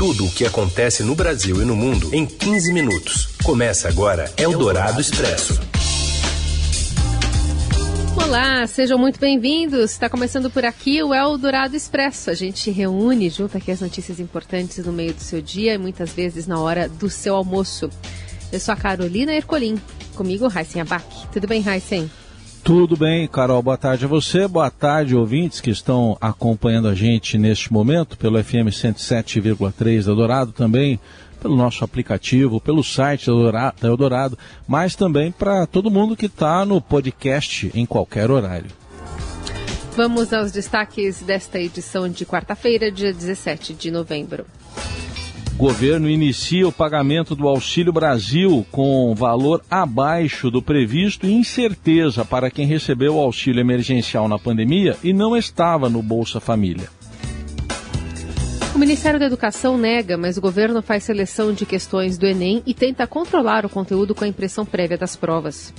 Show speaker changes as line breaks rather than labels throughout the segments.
Tudo o que acontece no Brasil e no mundo em 15 minutos. Começa agora Eldorado Expresso.
Olá, sejam muito bem-vindos. Está começando por aqui o Eldorado Expresso. A gente reúne, junta aqui as notícias importantes no meio do seu dia e muitas vezes na hora do seu almoço. Eu sou a Carolina Ercolim. Comigo, Raíssen Abac. Tudo bem, Raíssen?
Tudo bem, Carol. Boa tarde a você. Boa tarde, ouvintes que estão acompanhando a gente neste momento pelo FM 107,3 da Dourado também, pelo nosso aplicativo, pelo site da Eldorado, mas também para todo mundo que está no podcast em qualquer horário.
Vamos aos destaques desta edição de quarta-feira, dia 17 de novembro.
Governo inicia o pagamento do Auxílio Brasil com valor abaixo do previsto e incerteza para quem recebeu o auxílio emergencial na pandemia e não estava no Bolsa Família.
O Ministério da Educação nega, mas o governo faz seleção de questões do Enem e tenta controlar o conteúdo com a impressão prévia das provas.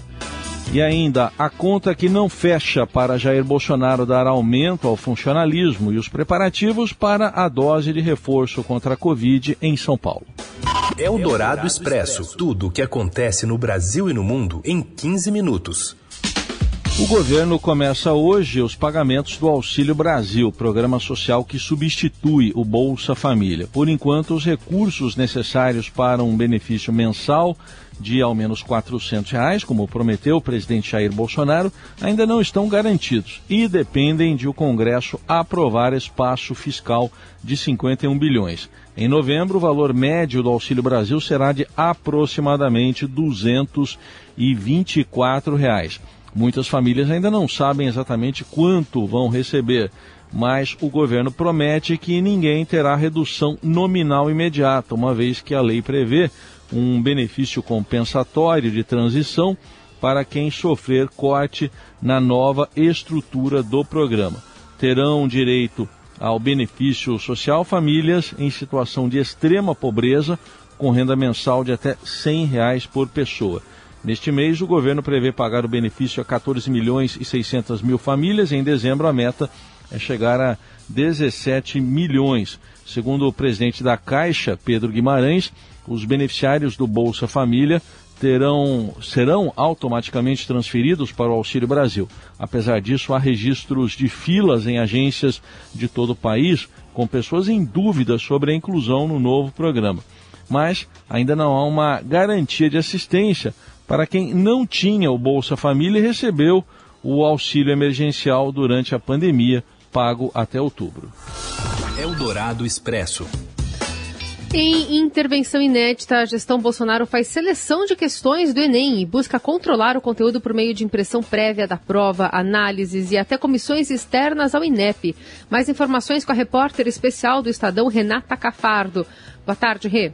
E ainda, a conta que não fecha para Jair Bolsonaro dar aumento ao funcionalismo e os preparativos para a dose de reforço contra a Covid em São Paulo.
É o Dourado Expresso. Tudo o que acontece no Brasil e no mundo em 15 minutos.
O governo começa hoje os pagamentos do Auxílio Brasil, programa social que substitui o Bolsa Família. Por enquanto, os recursos necessários para um benefício mensal de ao menos 400 reais, como prometeu o presidente Jair Bolsonaro, ainda não estão garantidos e dependem de o Congresso aprovar espaço fiscal de 51 bilhões. Em novembro, o valor médio do Auxílio Brasil será de aproximadamente 224 reais. Muitas famílias ainda não sabem exatamente quanto vão receber, mas o governo promete que ninguém terá redução nominal imediata, uma vez que a lei prevê um benefício compensatório de transição para quem sofrer corte na nova estrutura do programa. Terão direito ao benefício social famílias em situação de extrema pobreza, com renda mensal de até 100 reais por pessoa. Neste mês, o governo prevê pagar o benefício a 14 milhões e 600 mil famílias. Em dezembro, a meta é chegar a 17 milhões. Segundo o presidente da Caixa, Pedro Guimarães, os beneficiários do Bolsa Família terão, serão automaticamente transferidos para o Auxílio Brasil. Apesar disso, há registros de filas em agências de todo o país com pessoas em dúvida sobre a inclusão no novo programa. Mas ainda não há uma garantia de assistência para quem não tinha o Bolsa Família e recebeu o auxílio emergencial durante a pandemia, pago até outubro.
Eldorado Expresso.
Em intervenção inédita, a gestão Bolsonaro faz seleção de questões do Enem e busca controlar o conteúdo por meio de impressão prévia da prova, análises e até comissões externas ao INEP. Mais informações com a repórter especial do Estadão, Renata Cafardo. Boa tarde, Rê.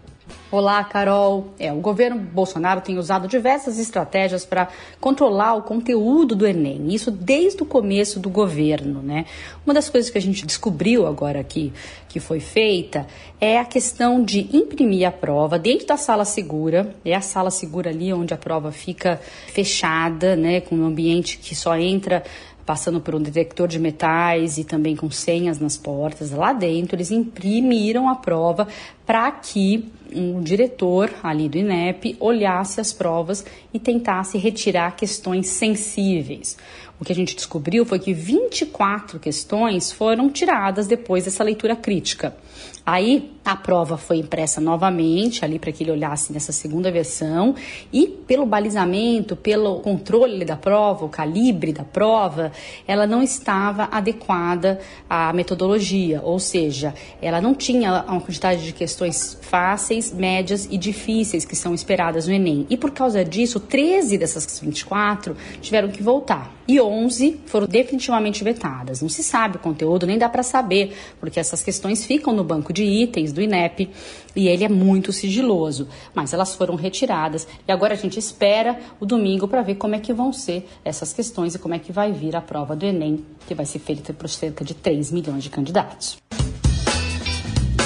Olá, Carol. É, o governo Bolsonaro tem usado diversas estratégias para controlar o conteúdo do Enem, isso desde o começo do governo, né? Uma das coisas que a gente descobriu agora aqui que foi feita é a questão de imprimir a prova dentro da sala segura, é a sala segura ali onde a prova fica fechada, né, com um ambiente que só entra passando por um detector de metais e também com senhas nas portas. Lá dentro, eles imprimiram a prova para que um diretor ali do INEP olhasse as provas e tentasse retirar questões sensíveis. O que a gente descobriu foi que 24 questões foram tiradas depois dessa leitura crítica. Aí a prova foi impressa novamente ali para que ele olhasse nessa segunda versão e pelo balizamento, pelo controle da prova, o calibre da prova, ela não estava adequada à metodologia, ou seja, ela não tinha uma quantidade de questões fáceis, médias e difíceis que são esperadas no Enem. E por causa disso, 13 dessas 24 tiveram que voltar e 11 foram definitivamente vetadas. Não se sabe o conteúdo, nem dá para saber, porque essas questões ficam no banco de itens do INEP e ele é muito sigiloso. Mas elas foram retiradas e agora a gente espera o domingo para ver como é que vão ser essas questões e como é que vai vir a prova do Enem, que vai ser feita por cerca de 3 milhões de candidatos.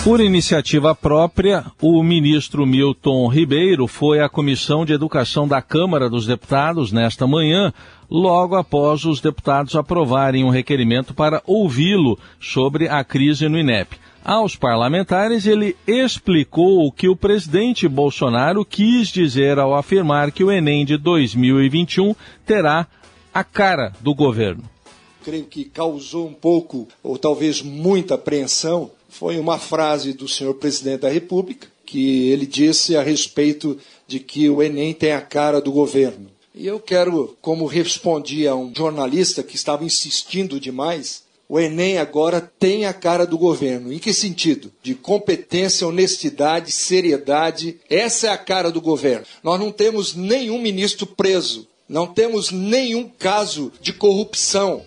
Por iniciativa própria, o ministro Milton Ribeiro foi à Comissão de Educação da Câmara dos Deputados nesta manhã, logo após os deputados aprovarem um requerimento para ouvi-lo sobre a crise no INEP. Aos parlamentares, ele explicou o que o presidente Bolsonaro quis dizer ao afirmar que o Enem de 2021 terá a cara do governo.
Creio que causou um pouco, ou talvez muita apreensão, foi uma frase do senhor presidente da República, que ele disse a respeito de que o Enem tem a cara do governo. E eu quero, como respondi a um jornalista que estava insistindo demais, o Enem agora tem a cara do governo. Em que sentido? De competência, honestidade, seriedade. Essa é a cara do governo. Nós não temos nenhum ministro preso. Não temos nenhum caso de corrupção.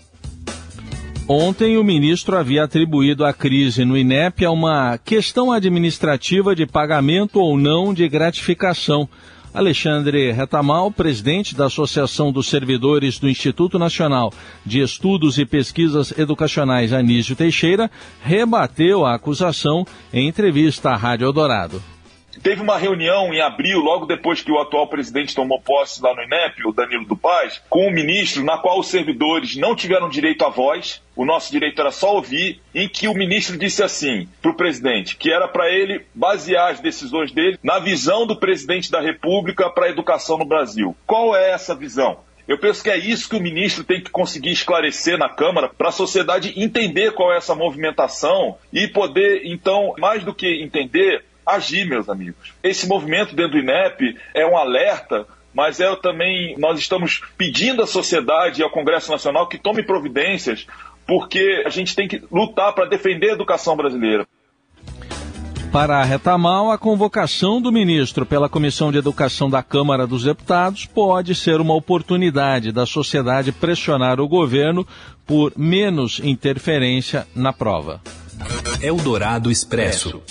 Ontem, o ministro havia atribuído a crise no INEP a uma questão administrativa de pagamento ou não de gratificação. Alexandre Retamal, presidente da Associação dos Servidores do Instituto Nacional de Estudos e Pesquisas Educacionais Anísio Teixeira, rebateu a acusação em entrevista à Rádio Eldorado.
Teve uma reunião em abril, logo depois que o atual presidente tomou posse lá no INEP, o Danilo do Paz, com o ministro, na qual os servidores não tiveram direito à voz, o nosso direito era só ouvir, em que o ministro disse assim para o presidente, que era para ele basear as decisões dele na visão do presidente da República para a educação no Brasil. Qual é essa visão? Eu penso que é isso que o ministro tem que conseguir esclarecer na Câmara para a sociedade entender qual é essa movimentação e poder, então, mais do que entender, agir, meus amigos. Esse movimento dentro do INEP é um alerta mas é também nós estamos pedindo à sociedade e ao Congresso Nacional que tome providências, porque a gente tem que lutar para defender a educação brasileira.
Para a Retamal, a convocação do ministro pela Comissão de Educação da Câmara dos Deputados pode ser uma oportunidade da sociedade pressionar o governo por menos interferência na prova.
Eldorado Expresso.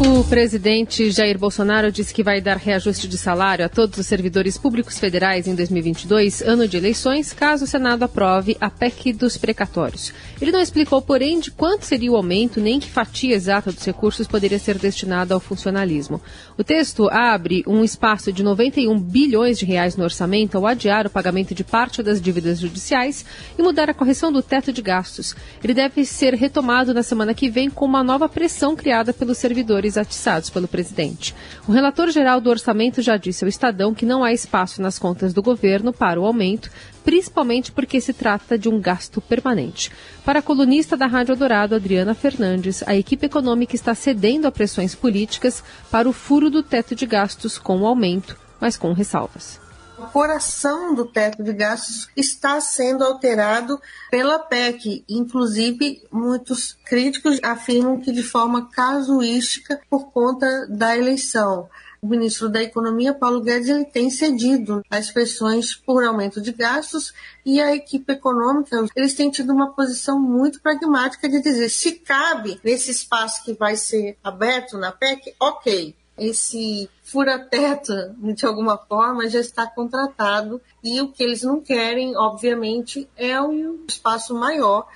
O presidente Jair Bolsonaro disse que vai dar reajuste de salário a todos os servidores públicos federais em 2022, ano de eleições, caso o Senado aprove a PEC dos precatórios. Ele não explicou, porém, de quanto seria o aumento nem que fatia exata dos recursos poderia ser destinada ao funcionalismo. O texto abre um espaço de 91 bilhões de reais no orçamento ao adiar o pagamento de parte das dívidas judiciais e mudar a correção do teto de gastos. Ele deve ser retomado na semana que vem com uma nova pressão criada pelos servidores atiçados pelo presidente. O relator geral do orçamento já disse ao Estadão que não há espaço nas contas do governo para o aumento, principalmente porque se trata de um gasto permanente. Para a colunista da Rádio Dourado, Adriana Fernandes, a equipe econômica está cedendo a pressões políticas para o furo do teto de gastos com o aumento, mas com ressalvas
o coração do teto de gastos está sendo alterado pela PEC. Inclusive, muitos críticos afirmam que de forma casuística por conta da eleição. O ministro da Economia, Paulo Guedes, ele tem cedido as pressões por aumento de gastos e a equipe econômica, eles têm tido uma posição muito pragmática de dizer se cabe nesse espaço que vai ser aberto na PEC, ok esse fura-teto, de alguma forma, já está contratado e o que eles não querem, obviamente, é um espaço maior.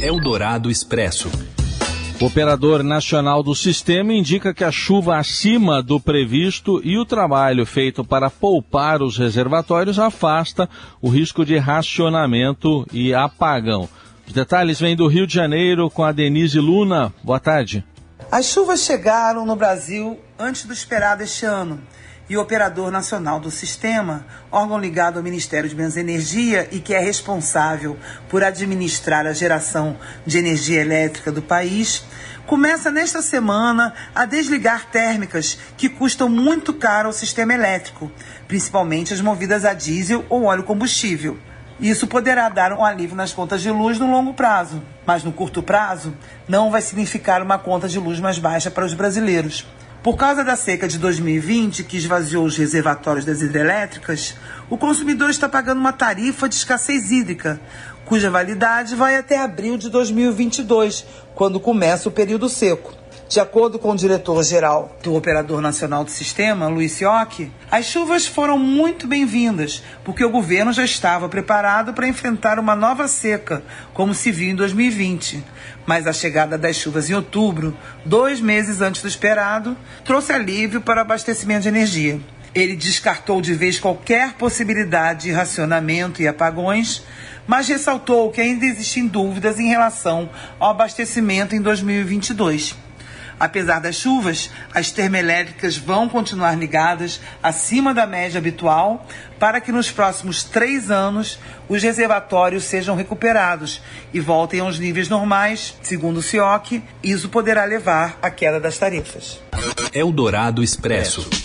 Eldorado Expresso.
O operador nacional do sistema indica que a chuva acima do previsto e o trabalho feito para poupar os reservatórios afasta o risco de racionamento e apagão. Os detalhes vêm do Rio de Janeiro com a Denise Luna. Boa tarde.
As chuvas chegaram no Brasil antes do esperado este ano e o Operador Nacional do Sistema, órgão ligado ao Ministério de Minas e Energia e que é responsável por administrar a geração de energia elétrica do país, começa nesta semana a desligar térmicas que custam muito caro ao sistema elétrico, principalmente as movidas a diesel ou óleo combustível. Isso poderá dar um alívio nas contas de luz no longo prazo, mas no curto prazo não vai significar uma conta de luz mais baixa para os brasileiros. Por causa da seca de 2020, que esvaziou os reservatórios das hidrelétricas, o consumidor está pagando uma tarifa de escassez hídrica, cuja validade vai até abril de 2022, quando começa o período seco. De acordo com o diretor-geral do Operador Nacional do Sistema, Luiz Sioc, as chuvas foram muito bem-vindas, porque o governo já estava preparado para enfrentar uma nova seca, como se viu em 2020. Mas a chegada das chuvas em outubro, dois meses antes do esperado, trouxe alívio para o abastecimento de energia. Ele descartou de vez qualquer possibilidade de racionamento e apagões, mas ressaltou que ainda existem dúvidas em relação ao abastecimento em 2022. Apesar das chuvas, as termoelétricas vão continuar ligadas acima da média habitual para que nos próximos três anos os reservatórios sejam recuperados e voltem aos níveis normais. Segundo o CIOC, isso poderá levar à queda das tarifas.
Eldorado Expresso.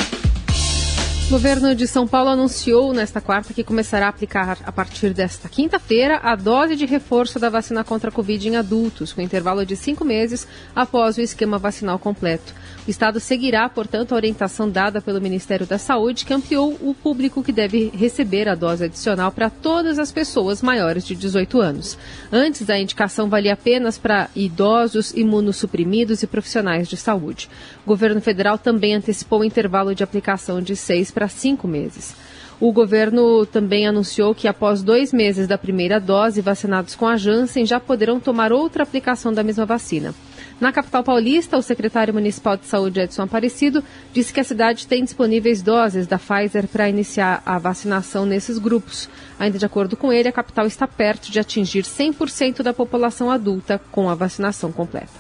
O governo de São Paulo anunciou nesta quarta que começará a aplicar a partir desta quinta-feira a dose de reforço da vacina contra a Covid em adultos, com intervalo de cinco meses após o esquema vacinal completo. O Estado seguirá, portanto, a orientação dada pelo Ministério da Saúde, que ampliou o público que deve receber a dose adicional para todas as pessoas maiores de 18 anos. Antes, a indicação valia apenas para idosos, imunossuprimidos e profissionais de saúde. O governo federal também antecipou o intervalo de aplicação de seis para cinco meses. O governo também anunciou que após dois meses da primeira dose, vacinados com a Janssen já poderão tomar outra aplicação da mesma vacina. Na capital paulista, o secretário municipal de saúde, Edson Aparecido, disse que a cidade tem disponíveis doses da Pfizer para iniciar a vacinação nesses grupos. Ainda de acordo com ele, a capital está perto de atingir 100% da população adulta com a vacinação completa.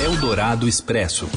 Eldorado Expresso.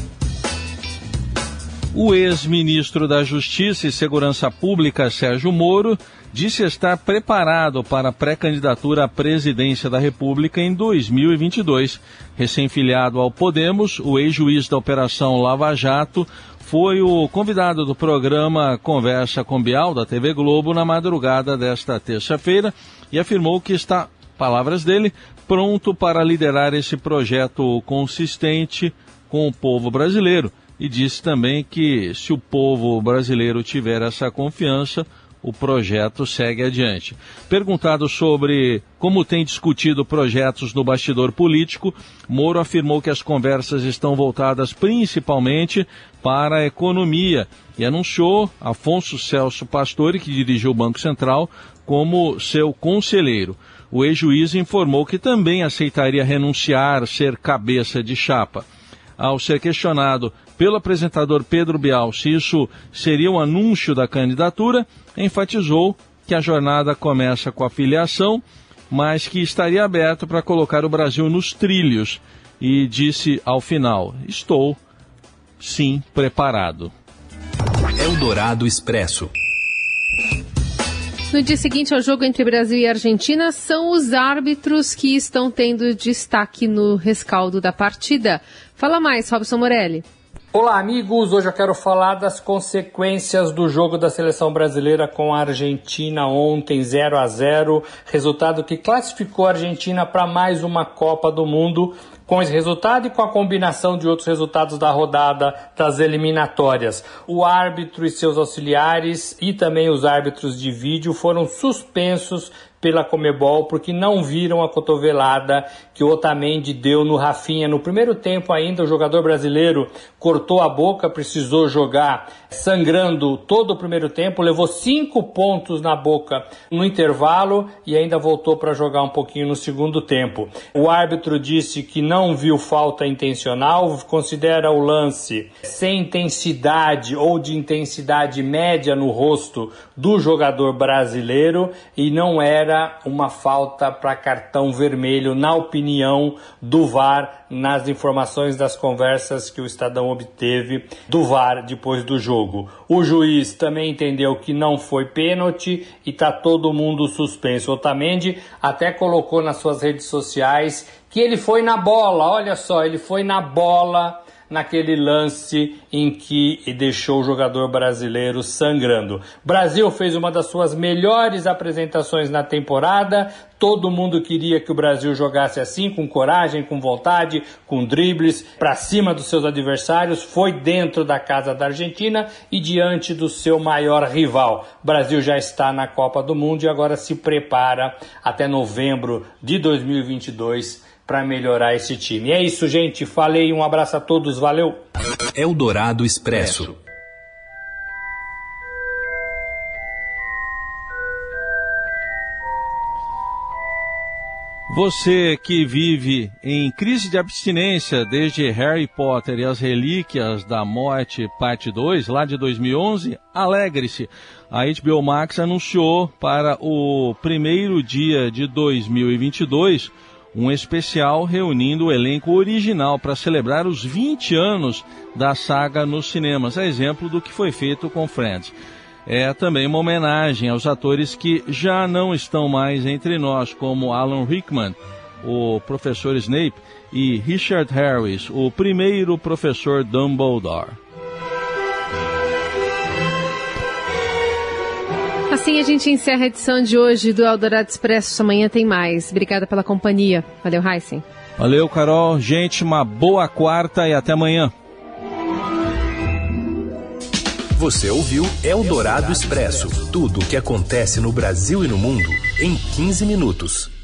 O ex-ministro da Justiça e Segurança Pública, Sérgio Moro, disse estar preparado para a pré-candidatura à presidência da República em 2022. Recém-filiado ao Podemos, o ex-juiz da Operação Lava Jato foi o convidado do programa Conversa com Bial da TV Globo na madrugada desta terça-feira e afirmou que está, palavras dele, pronto para liderar esse projeto consistente com o povo brasileiro e disse também que se o povo brasileiro tiver essa confiança, o projeto segue adiante. Perguntado sobre como tem discutido projetos no bastidor político, Moro afirmou que as conversas estão voltadas principalmente para a economia e anunciou Afonso Celso Pastore, que dirigiu o Banco Central, como seu conselheiro. O ex-juiz informou que também aceitaria renunciar, ser cabeça de chapa. Ao ser questionado pelo apresentador Pedro Bial se isso seria um anúncio da candidatura, enfatizou que a jornada começa com a filiação, mas que estaria aberto para colocar o Brasil nos trilhos e disse ao final: Estou, sim, preparado.
Eldorado Expresso.
No dia seguinte ao jogo entre Brasil e Argentina, são os árbitros que estão tendo destaque no rescaldo da partida. Fala mais, Robson Morelli.
Olá, amigos. Hoje eu quero falar das consequências do jogo da seleção brasileira com a Argentina ontem 0 a 0, resultado que classificou a Argentina para mais uma Copa do Mundo. Com esse resultado e com a combinação de outros resultados da rodada das eliminatórias, o árbitro e seus auxiliares e também os árbitros de vídeo foram suspensos pela Comebol porque não viram a cotovelada que o Otamendi deu no Rafinha. No primeiro tempo ainda, o jogador brasileiro cortou a boca, precisou jogar sangrando todo o primeiro tempo, levou cinco pontos na boca no intervalo e ainda voltou para jogar um pouquinho no segundo tempo. O árbitro disse que não viu falta intencional, considera o lance sem intensidade ou de intensidade média no rosto do jogador brasileiro e não era uma falta para cartão vermelho, na opinião do VAR, nas informações das conversas que o Estadão obteve do VAR depois do jogo. O juiz também entendeu que não foi pênalti e está todo mundo suspenso. Otamendi até colocou nas suas redes sociais que ele foi na bola, olha só, ele foi na bola naquele lance em que deixou o jogador brasileiro sangrando. Brasil fez uma das suas melhores apresentações na temporada. Todo mundo queria que o Brasil jogasse assim, com coragem, com vontade, com dribles, para cima dos seus adversários. Foi dentro da casa da Argentina e diante do seu maior rival. O Brasil já está na Copa do Mundo e agora se prepara até novembro de 2022 para melhorar esse time. É isso, gente. Falei, um abraço a todos, valeu.
Eldorado Expresso.
Você que vive em crise de abstinência desde Harry Potter e as Relíquias da Morte, parte 2, lá de 2011, alegre-se. A HBO Max anunciou para o primeiro dia de 2022 um especial reunindo o elenco original para celebrar os 20 anos da saga nos cinemas, a exemplo do que foi feito com Friends é também uma homenagem aos atores que já não estão mais entre nós, como Alan Rickman, o professor Snape, e Richard Harris, o primeiro professor Dumbledore.
Assim a gente encerra a edição de hoje do Eldorado Expresso. Amanhã tem mais. Obrigada pela companhia. Valeu, Heisen.
Valeu, Carol. Gente, uma boa quarta e até amanhã.
Você ouviu Eldorado Expresso tudo o que acontece no Brasil e no mundo em 15 minutos.